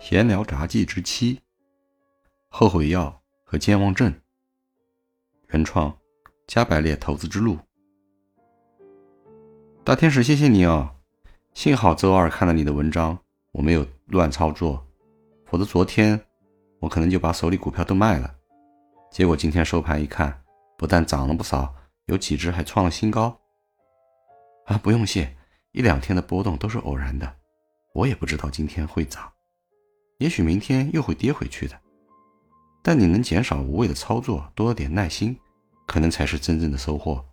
闲聊杂技之七：后悔药和健忘症。原创：加百列投资之路。大天使，谢谢你哦！幸好周二看了你的文章，我没有乱操作，否则昨天我可能就把手里股票都卖了。结果今天收盘一看，不但涨了不少，有几只还创了新高。啊，不用谢，一两天的波动都是偶然的，我也不知道今天会涨。也许明天又会跌回去的，但你能减少无谓的操作，多点耐心，可能才是真正的收获。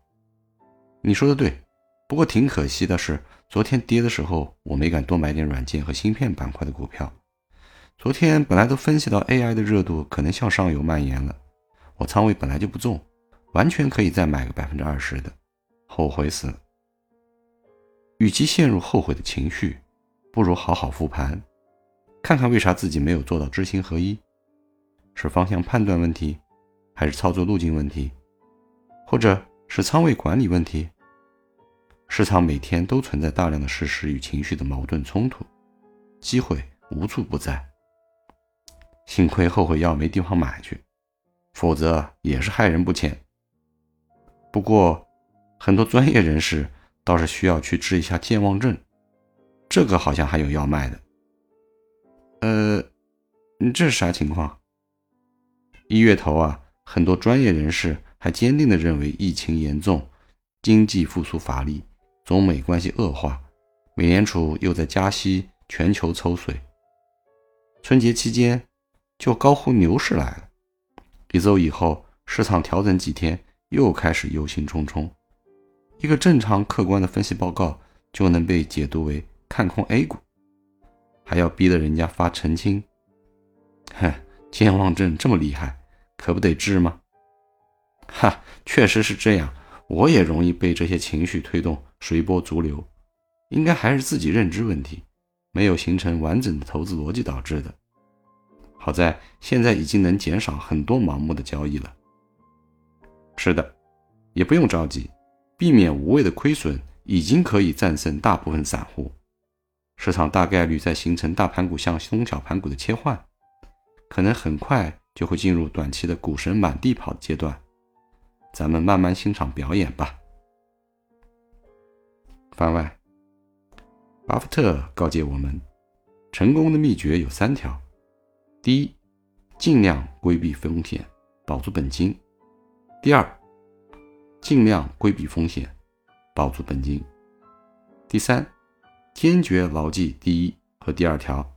你说的对，不过挺可惜的是，昨天跌的时候我没敢多买点软件和芯片板块的股票。昨天本来都分析到 AI 的热度可能向上游蔓延了，我仓位本来就不重，完全可以再买个百分之二十的，后悔死了。与其陷入后悔的情绪，不如好好复盘。看看为啥自己没有做到知行合一？是方向判断问题，还是操作路径问题，或者是仓位管理问题？市场每天都存在大量的事实与情绪的矛盾冲突，机会无处不在。幸亏后悔药没地方买去，否则也是害人不浅。不过，很多专业人士倒是需要去治一下健忘症，这个好像还有药卖的。呃，这是啥情况？一月头啊，很多专业人士还坚定地认为疫情严重，经济复苏乏力，中美关系恶化，美联储又在加息，全球抽水。春节期间就高呼牛市来了，一周以后市场调整几天，又开始忧心忡忡。一个正常客观的分析报告就能被解读为看空 A 股。还要逼得人家发澄清，哼，健忘症这么厉害，可不得治吗？哈，确实是这样，我也容易被这些情绪推动，随波逐流，应该还是自己认知问题，没有形成完整的投资逻辑导致的。好在现在已经能减少很多盲目的交易了。是的，也不用着急，避免无谓的亏损，已经可以战胜大部分散户。市场大概率在形成大盘股向中小盘股的切换，可能很快就会进入短期的股神满地跑的阶段，咱们慢慢欣赏表演吧。番外，巴菲特告诫我们，成功的秘诀有三条：第一，尽量规避风险，保住本金；第二，尽量规避风险，保住本金；第三。坚决牢记第一和第二条。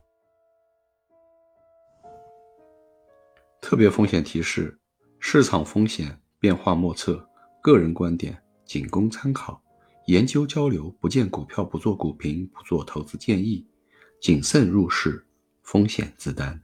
特别风险提示：市场风险变化莫测，个人观点仅供参考，研究交流不见股票不做股评，不做投资建议，谨慎入市，风险自担。